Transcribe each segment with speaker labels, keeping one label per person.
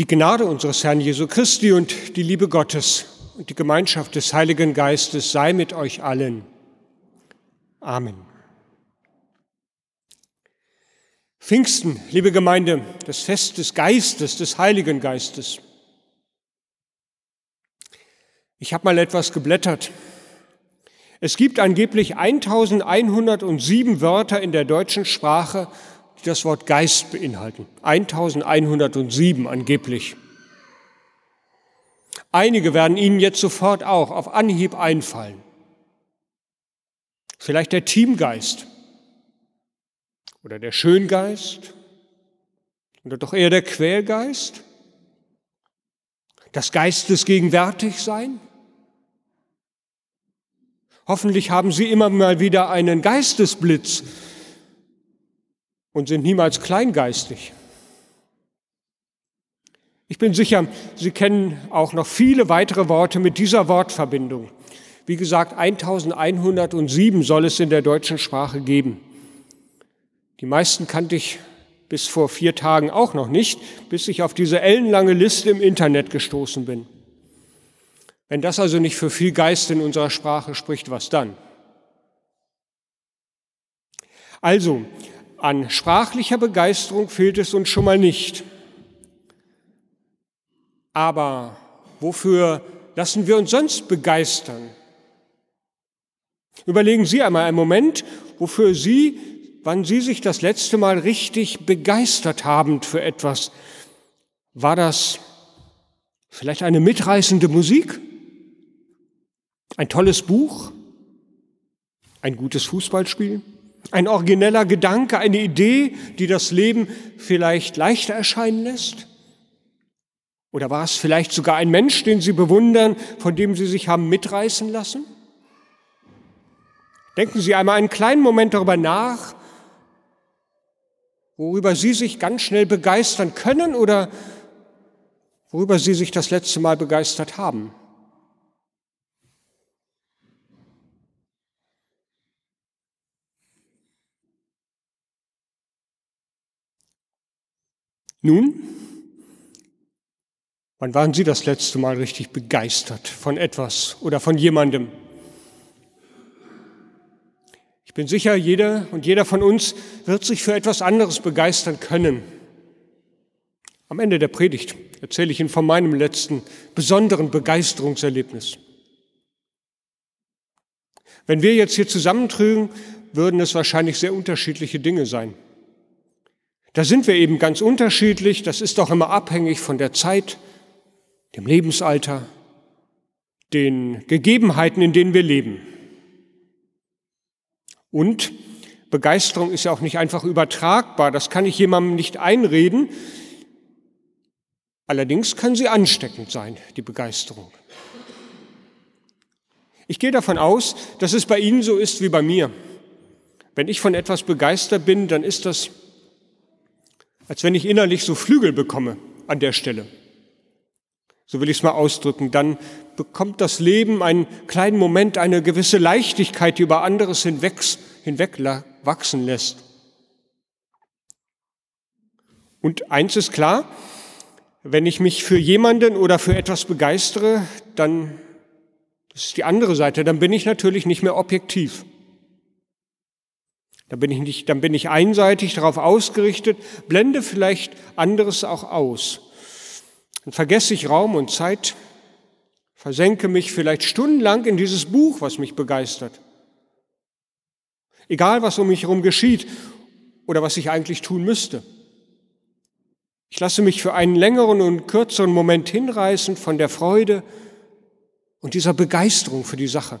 Speaker 1: Die Gnade unseres Herrn Jesu Christi und die Liebe Gottes und die Gemeinschaft des Heiligen Geistes sei mit euch allen. Amen. Pfingsten, liebe Gemeinde, das Fest des Geistes, des Heiligen Geistes. Ich habe mal etwas geblättert. Es gibt angeblich 1107 Wörter in der deutschen Sprache, die das Wort Geist beinhalten. 1107 angeblich. Einige werden Ihnen jetzt sofort auch auf Anhieb einfallen. Vielleicht der Teamgeist oder der Schöngeist oder doch eher der Quälgeist, das Geistesgegenwärtigsein. Hoffentlich haben Sie immer mal wieder einen Geistesblitz und sind niemals kleingeistig. Ich bin sicher, Sie kennen auch noch viele weitere Worte mit dieser Wortverbindung. Wie gesagt, 1107 soll es in der deutschen Sprache geben. Die meisten kannte ich bis vor vier Tagen auch noch nicht, bis ich auf diese ellenlange Liste im Internet gestoßen bin. Wenn das also nicht für viel Geist in unserer Sprache spricht, was dann? Also, an sprachlicher Begeisterung fehlt es uns schon mal nicht. Aber wofür lassen wir uns sonst begeistern? Überlegen Sie einmal einen Moment, wofür Sie, wann Sie sich das letzte Mal richtig begeistert haben für etwas. War das vielleicht eine mitreißende Musik? Ein tolles Buch? Ein gutes Fußballspiel? Ein origineller Gedanke, eine Idee, die das Leben vielleicht leichter erscheinen lässt? Oder war es vielleicht sogar ein Mensch, den Sie bewundern, von dem Sie sich haben mitreißen lassen? Denken Sie einmal einen kleinen Moment darüber nach, worüber Sie sich ganz schnell begeistern können oder worüber Sie sich das letzte Mal begeistert haben. Nun, wann waren Sie das letzte Mal richtig begeistert von etwas oder von jemandem? Ich bin sicher, jeder und jeder von uns wird sich für etwas anderes begeistern können. Am Ende der Predigt erzähle ich Ihnen von meinem letzten besonderen Begeisterungserlebnis. Wenn wir jetzt hier zusammentrügen, würden es wahrscheinlich sehr unterschiedliche Dinge sein. Da sind wir eben ganz unterschiedlich. Das ist doch immer abhängig von der Zeit, dem Lebensalter, den Gegebenheiten, in denen wir leben. Und Begeisterung ist ja auch nicht einfach übertragbar. Das kann ich jemandem nicht einreden. Allerdings kann sie ansteckend sein, die Begeisterung. Ich gehe davon aus, dass es bei Ihnen so ist wie bei mir. Wenn ich von etwas begeistert bin, dann ist das als wenn ich innerlich so Flügel bekomme an der Stelle. So will ich es mal ausdrücken. Dann bekommt das Leben einen kleinen Moment, eine gewisse Leichtigkeit, die über anderes hinweg, wachsen lässt. Und eins ist klar, wenn ich mich für jemanden oder für etwas begeistere, dann, das ist die andere Seite, dann bin ich natürlich nicht mehr objektiv. Dann bin ich nicht, dann bin ich einseitig darauf ausgerichtet, blende vielleicht anderes auch aus. Dann vergesse ich Raum und Zeit, versenke mich vielleicht stundenlang in dieses Buch, was mich begeistert. Egal, was um mich herum geschieht oder was ich eigentlich tun müsste. Ich lasse mich für einen längeren und kürzeren Moment hinreißen von der Freude und dieser Begeisterung für die Sache.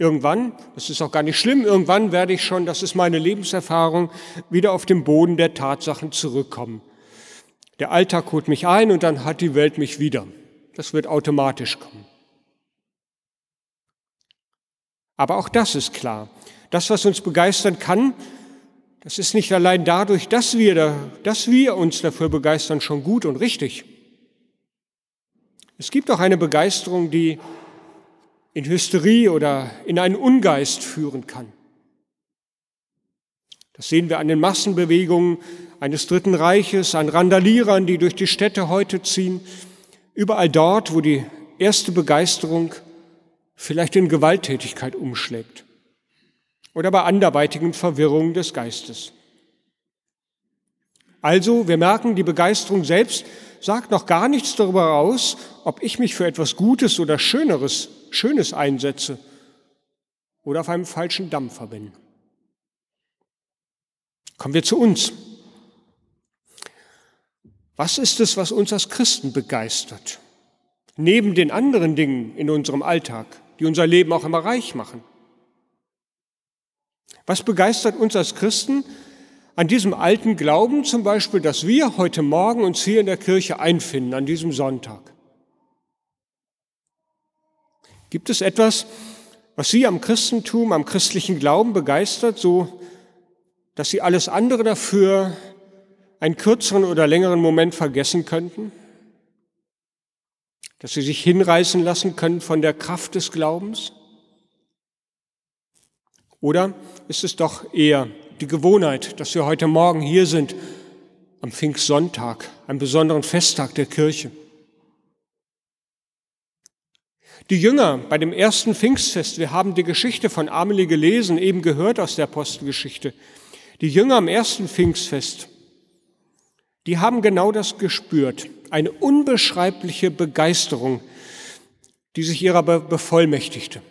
Speaker 1: Irgendwann, das ist auch gar nicht schlimm, irgendwann werde ich schon, das ist meine Lebenserfahrung, wieder auf den Boden der Tatsachen zurückkommen. Der Alltag holt mich ein und dann hat die Welt mich wieder. Das wird automatisch kommen. Aber auch das ist klar. Das, was uns begeistern kann, das ist nicht allein dadurch, dass wir, da, dass wir uns dafür begeistern, schon gut und richtig. Es gibt auch eine Begeisterung, die in Hysterie oder in einen Ungeist führen kann. Das sehen wir an den Massenbewegungen, eines Dritten Reiches, an Randalierern, die durch die Städte heute ziehen, überall dort, wo die erste Begeisterung vielleicht in Gewalttätigkeit umschlägt oder bei anderweitigen Verwirrungen des Geistes. Also, wir merken, die Begeisterung selbst sagt noch gar nichts darüber aus, ob ich mich für etwas Gutes oder Schöneres, Schönes einsetze oder auf einem falschen Dampfer bin. Kommen wir zu uns. Was ist es, was uns als Christen begeistert? Neben den anderen Dingen in unserem Alltag, die unser Leben auch immer reich machen. Was begeistert uns als Christen an diesem alten Glauben zum Beispiel, dass wir heute Morgen uns hier in der Kirche einfinden, an diesem Sonntag? Gibt es etwas, was Sie am Christentum, am christlichen Glauben begeistert, so dass Sie alles andere dafür einen kürzeren oder längeren Moment vergessen könnten? Dass Sie sich hinreißen lassen können von der Kraft des Glaubens? Oder ist es doch eher die Gewohnheit, dass wir heute Morgen hier sind, am Pfingstsonntag, einem besonderen Festtag der Kirche? Die Jünger bei dem ersten Pfingstfest, wir haben die Geschichte von Amelie gelesen, eben gehört aus der Apostelgeschichte. Die Jünger am ersten Pfingstfest, die haben genau das gespürt, eine unbeschreibliche Begeisterung, die sich ihrer bevollmächtigte.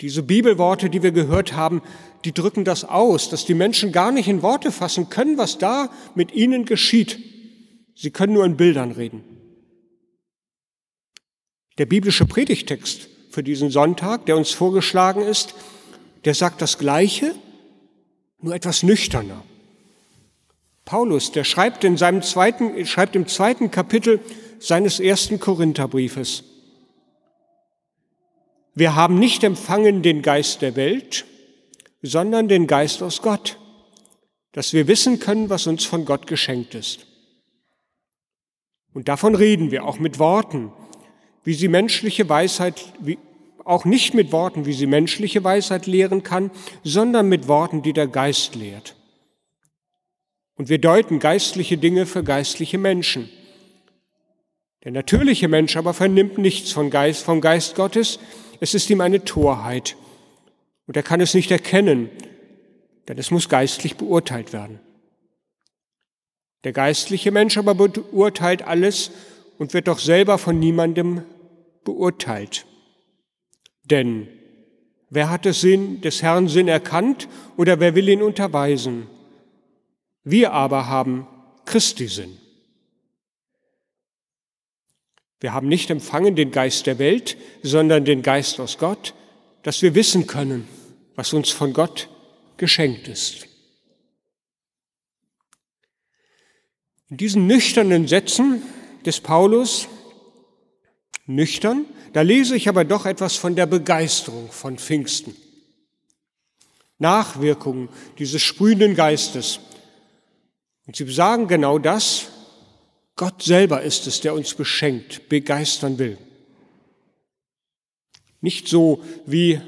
Speaker 1: Diese Bibelworte, die wir gehört haben, die drücken das aus, dass die Menschen gar nicht in Worte fassen können, was da mit ihnen geschieht. Sie können nur in Bildern reden. Der biblische Predigtext für diesen Sonntag, der uns vorgeschlagen ist, der sagt das Gleiche, nur etwas nüchterner. Paulus, der schreibt in seinem zweiten, schreibt im zweiten Kapitel seines ersten Korintherbriefes. Wir haben nicht empfangen den Geist der Welt, sondern den Geist aus Gott, dass wir wissen können, was uns von Gott geschenkt ist. Und davon reden wir auch mit Worten, wie sie menschliche Weisheit, wie, auch nicht mit Worten, wie sie menschliche Weisheit lehren kann, sondern mit Worten, die der Geist lehrt. Und wir deuten geistliche Dinge für geistliche Menschen. Der natürliche Mensch aber vernimmt nichts vom Geist, vom Geist Gottes. Es ist ihm eine Torheit. Und er kann es nicht erkennen, denn es muss geistlich beurteilt werden. Der geistliche Mensch aber beurteilt alles und wird doch selber von niemandem beurteilt. Denn wer hat des, Sinn, des Herrn Sinn erkannt oder wer will ihn unterweisen? Wir aber haben Christi Sinn. Wir haben nicht empfangen den Geist der Welt, sondern den Geist aus Gott, dass wir wissen können, was uns von Gott geschenkt ist. In diesen nüchternen Sätzen des Paulus, nüchtern, da lese ich aber doch etwas von der Begeisterung von Pfingsten. Nachwirkungen dieses sprühenden Geistes, und sie sagen genau das, Gott selber ist es, der uns beschenkt, begeistern will. Nicht so wie,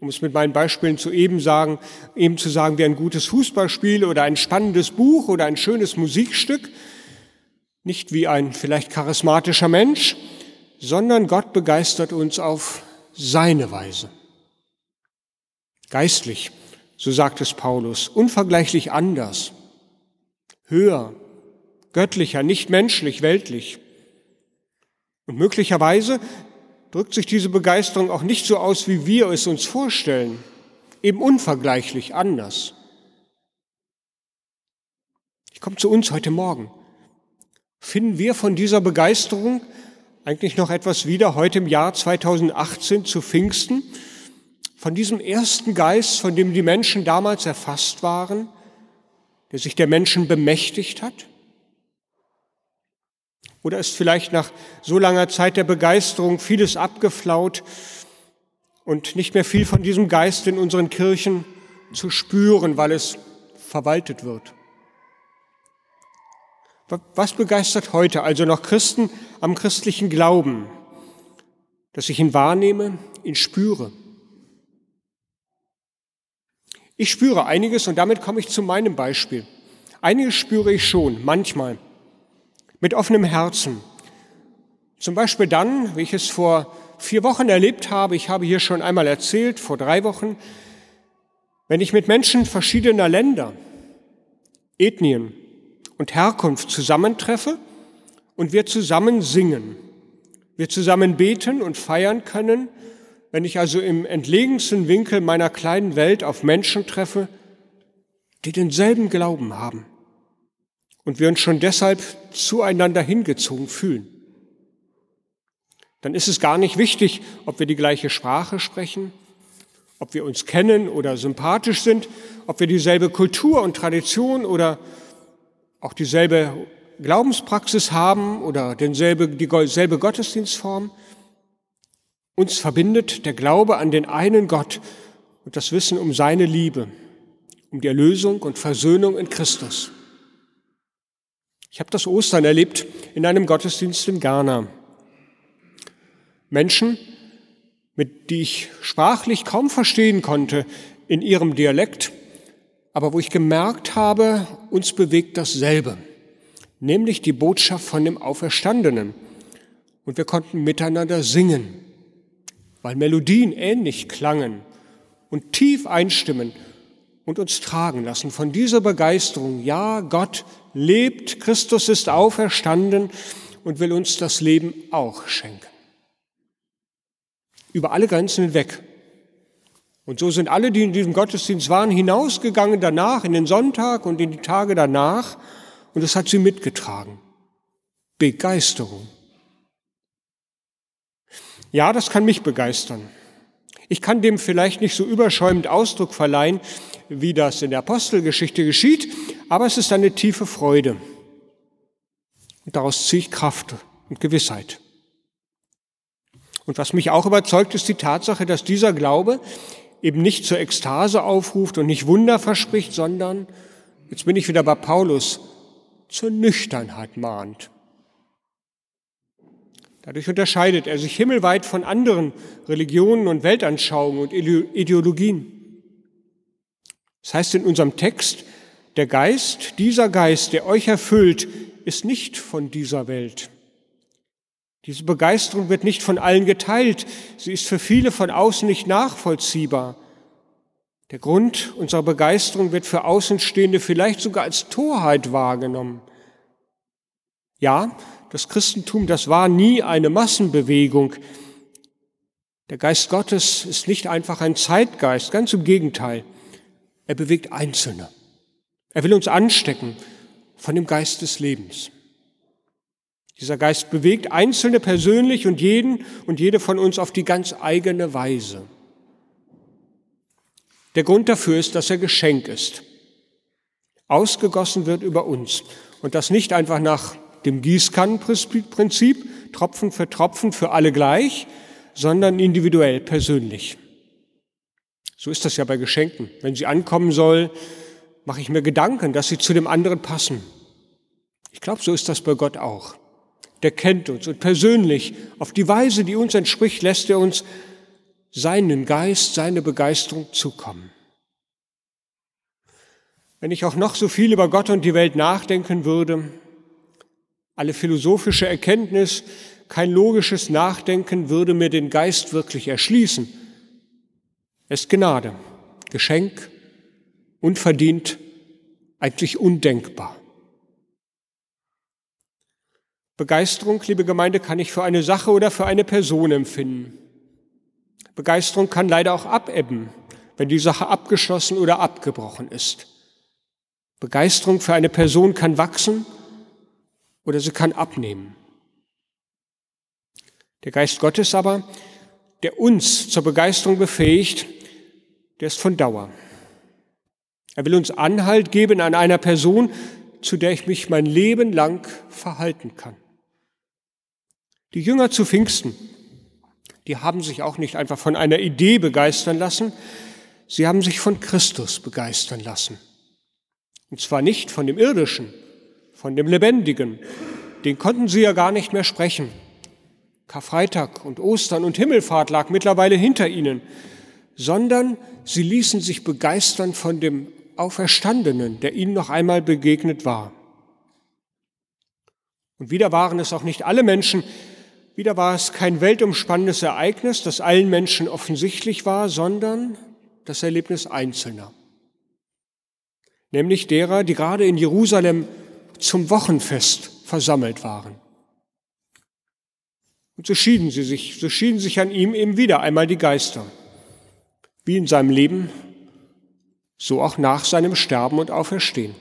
Speaker 1: um es mit meinen Beispielen zu eben sagen, eben zu sagen, wie ein gutes Fußballspiel oder ein spannendes Buch oder ein schönes Musikstück, nicht wie ein vielleicht charismatischer Mensch, sondern Gott begeistert uns auf seine Weise. Geistlich, so sagt es Paulus, unvergleichlich anders höher, göttlicher, nicht menschlich, weltlich. Und möglicherweise drückt sich diese Begeisterung auch nicht so aus, wie wir es uns vorstellen, eben unvergleichlich anders. Ich komme zu uns heute Morgen. Finden wir von dieser Begeisterung eigentlich noch etwas wieder heute im Jahr 2018 zu Pfingsten? Von diesem ersten Geist, von dem die Menschen damals erfasst waren? der sich der Menschen bemächtigt hat? Oder ist vielleicht nach so langer Zeit der Begeisterung vieles abgeflaut und nicht mehr viel von diesem Geist in unseren Kirchen zu spüren, weil es verwaltet wird? Was begeistert heute also noch Christen am christlichen Glauben? Dass ich ihn wahrnehme, ihn spüre. Ich spüre einiges und damit komme ich zu meinem Beispiel. Einiges spüre ich schon, manchmal, mit offenem Herzen. Zum Beispiel dann, wie ich es vor vier Wochen erlebt habe, ich habe hier schon einmal erzählt, vor drei Wochen, wenn ich mit Menschen verschiedener Länder, Ethnien und Herkunft zusammentreffe und wir zusammen singen, wir zusammen beten und feiern können, wenn ich also im entlegensten Winkel meiner kleinen Welt auf Menschen treffe, die denselben Glauben haben und wir uns schon deshalb zueinander hingezogen fühlen dann ist es gar nicht wichtig, ob wir die gleiche Sprache sprechen, ob wir uns kennen oder sympathisch sind, ob wir dieselbe Kultur und Tradition oder auch dieselbe Glaubenspraxis haben oder denselbe, dieselbe Gottesdienstform. Uns verbindet der Glaube an den einen Gott und das Wissen um seine Liebe, um die Erlösung und Versöhnung in Christus. Ich habe das Ostern erlebt in einem Gottesdienst in Ghana. Menschen, mit die ich sprachlich kaum verstehen konnte in ihrem Dialekt, aber wo ich gemerkt habe, uns bewegt dasselbe, nämlich die Botschaft von dem Auferstandenen. Und wir konnten miteinander singen, weil Melodien ähnlich klangen und tief einstimmen und uns tragen lassen von dieser Begeisterung. Ja, Gott lebt, Christus ist auferstanden und will uns das Leben auch schenken über alle Grenzen hinweg. Und so sind alle, die in diesem Gottesdienst waren, hinausgegangen danach, in den Sonntag und in die Tage danach, und es hat sie mitgetragen. Begeisterung. Ja, das kann mich begeistern. Ich kann dem vielleicht nicht so überschäumend Ausdruck verleihen, wie das in der Apostelgeschichte geschieht, aber es ist eine tiefe Freude. Und daraus ziehe ich Kraft und Gewissheit. Und was mich auch überzeugt, ist die Tatsache, dass dieser Glaube eben nicht zur Ekstase aufruft und nicht Wunder verspricht, sondern, jetzt bin ich wieder bei Paulus, zur Nüchternheit mahnt. Dadurch unterscheidet er sich himmelweit von anderen Religionen und Weltanschauungen und Ideologien. Das heißt in unserem Text, der Geist, dieser Geist, der euch erfüllt, ist nicht von dieser Welt. Diese Begeisterung wird nicht von allen geteilt. Sie ist für viele von außen nicht nachvollziehbar. Der Grund unserer Begeisterung wird für Außenstehende vielleicht sogar als Torheit wahrgenommen. Ja, das Christentum, das war nie eine Massenbewegung. Der Geist Gottes ist nicht einfach ein Zeitgeist, ganz im Gegenteil. Er bewegt Einzelne. Er will uns anstecken von dem Geist des Lebens. Dieser Geist bewegt Einzelne persönlich und jeden und jede von uns auf die ganz eigene Weise. Der Grund dafür ist, dass er Geschenk ist. Ausgegossen wird über uns. Und das nicht einfach nach dem Gießkannenprinzip, Tropfen für Tropfen für alle gleich, sondern individuell, persönlich. So ist das ja bei Geschenken. Wenn sie ankommen soll, mache ich mir Gedanken, dass sie zu dem anderen passen. Ich glaube, so ist das bei Gott auch der kennt uns und persönlich auf die Weise, die uns entspricht, lässt er uns seinen Geist, seine Begeisterung zukommen. Wenn ich auch noch so viel über Gott und die Welt nachdenken würde, alle philosophische Erkenntnis, kein logisches Nachdenken würde mir den Geist wirklich erschließen. Es ist Gnade, Geschenk, unverdient, eigentlich undenkbar. Begeisterung, liebe Gemeinde, kann ich für eine Sache oder für eine Person empfinden. Begeisterung kann leider auch abebben, wenn die Sache abgeschlossen oder abgebrochen ist. Begeisterung für eine Person kann wachsen oder sie kann abnehmen. Der Geist Gottes aber, der uns zur Begeisterung befähigt, der ist von Dauer. Er will uns Anhalt geben an einer Person, zu der ich mich mein Leben lang verhalten kann. Die Jünger zu Pfingsten, die haben sich auch nicht einfach von einer Idee begeistern lassen, sie haben sich von Christus begeistern lassen. Und zwar nicht von dem Irdischen, von dem Lebendigen. Den konnten sie ja gar nicht mehr sprechen. Karfreitag und Ostern und Himmelfahrt lag mittlerweile hinter ihnen, sondern sie ließen sich begeistern von dem Auferstandenen, der ihnen noch einmal begegnet war. Und wieder waren es auch nicht alle Menschen, wieder war es kein weltumspannendes Ereignis, das allen Menschen offensichtlich war, sondern das Erlebnis Einzelner. Nämlich derer, die gerade in Jerusalem zum Wochenfest versammelt waren. Und so schieden sie sich, so schieden sich an ihm eben wieder einmal die Geister. Wie in seinem Leben, so auch nach seinem Sterben und Auferstehen.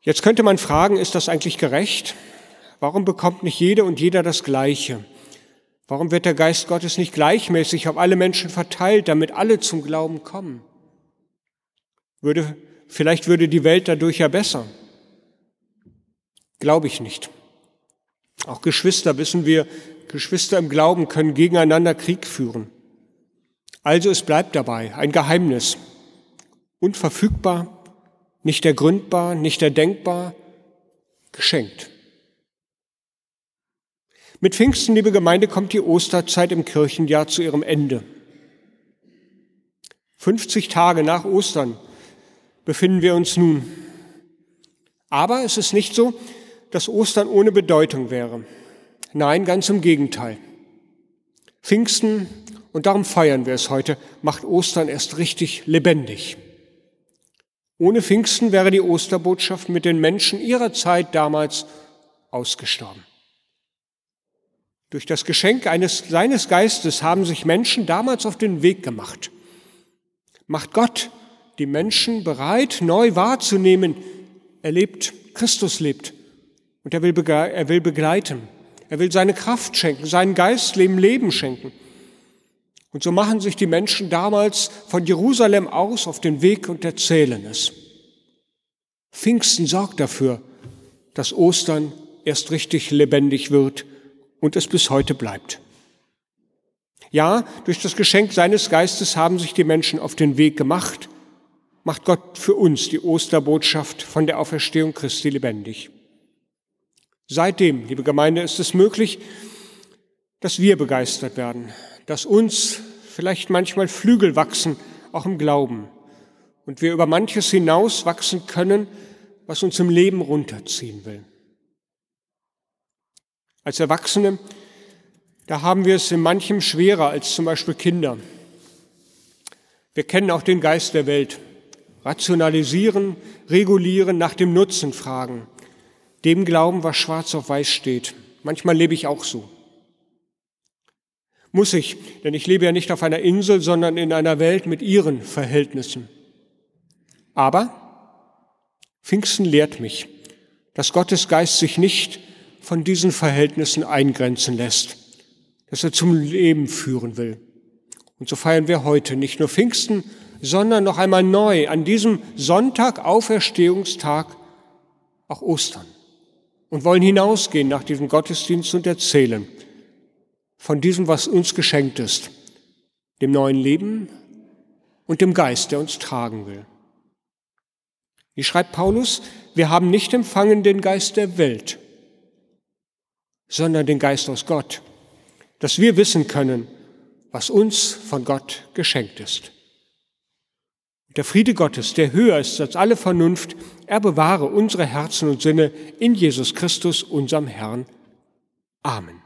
Speaker 1: Jetzt könnte man fragen, ist das eigentlich gerecht? Warum bekommt nicht jede und jeder das Gleiche? Warum wird der Geist Gottes nicht gleichmäßig auf alle Menschen verteilt, damit alle zum Glauben kommen? Würde, vielleicht würde die Welt dadurch ja besser. Glaube ich nicht. Auch Geschwister wissen wir, Geschwister im Glauben können gegeneinander Krieg führen. Also es bleibt dabei, ein Geheimnis, unverfügbar, nicht ergründbar, nicht erdenkbar, geschenkt. Mit Pfingsten, liebe Gemeinde, kommt die Osterzeit im Kirchenjahr zu ihrem Ende. 50 Tage nach Ostern befinden wir uns nun. Aber es ist nicht so, dass Ostern ohne Bedeutung wäre. Nein, ganz im Gegenteil. Pfingsten, und darum feiern wir es heute, macht Ostern erst richtig lebendig. Ohne Pfingsten wäre die Osterbotschaft mit den Menschen ihrer Zeit damals ausgestorben. Durch das Geschenk eines seines Geistes haben sich Menschen damals auf den Weg gemacht. Macht Gott die Menschen bereit, neu wahrzunehmen, er lebt, Christus lebt und er will, er will begleiten. Er will seine Kraft schenken, seinen Geist Leben, Leben schenken. Und so machen sich die Menschen damals von Jerusalem aus auf den Weg und erzählen es. Pfingsten sorgt dafür, dass Ostern erst richtig lebendig wird und es bis heute bleibt. Ja, durch das Geschenk seines Geistes haben sich die Menschen auf den Weg gemacht, macht Gott für uns die Osterbotschaft von der Auferstehung Christi lebendig. Seitdem, liebe Gemeinde, ist es möglich, dass wir begeistert werden, dass uns vielleicht manchmal Flügel wachsen, auch im Glauben, und wir über manches hinaus wachsen können, was uns im Leben runterziehen will. Als Erwachsene, da haben wir es in manchem schwerer als zum Beispiel Kinder. Wir kennen auch den Geist der Welt. Rationalisieren, regulieren, nach dem Nutzen fragen dem glauben, was schwarz auf weiß steht. Manchmal lebe ich auch so. Muss ich, denn ich lebe ja nicht auf einer Insel, sondern in einer Welt mit ihren Verhältnissen. Aber Pfingsten lehrt mich, dass Gottes Geist sich nicht von diesen Verhältnissen eingrenzen lässt, dass er zum Leben führen will. Und so feiern wir heute nicht nur Pfingsten, sondern noch einmal neu an diesem Sonntag, Auferstehungstag, auch Ostern und wollen hinausgehen nach diesem Gottesdienst und erzählen von diesem, was uns geschenkt ist, dem neuen Leben und dem Geist, der uns tragen will. Wie schreibt Paulus, wir haben nicht empfangen den Geist der Welt, sondern den Geist aus Gott, dass wir wissen können, was uns von Gott geschenkt ist. Der Friede Gottes, der höher ist als alle Vernunft, er bewahre unsere Herzen und Sinne in Jesus Christus, unserem Herrn. Amen.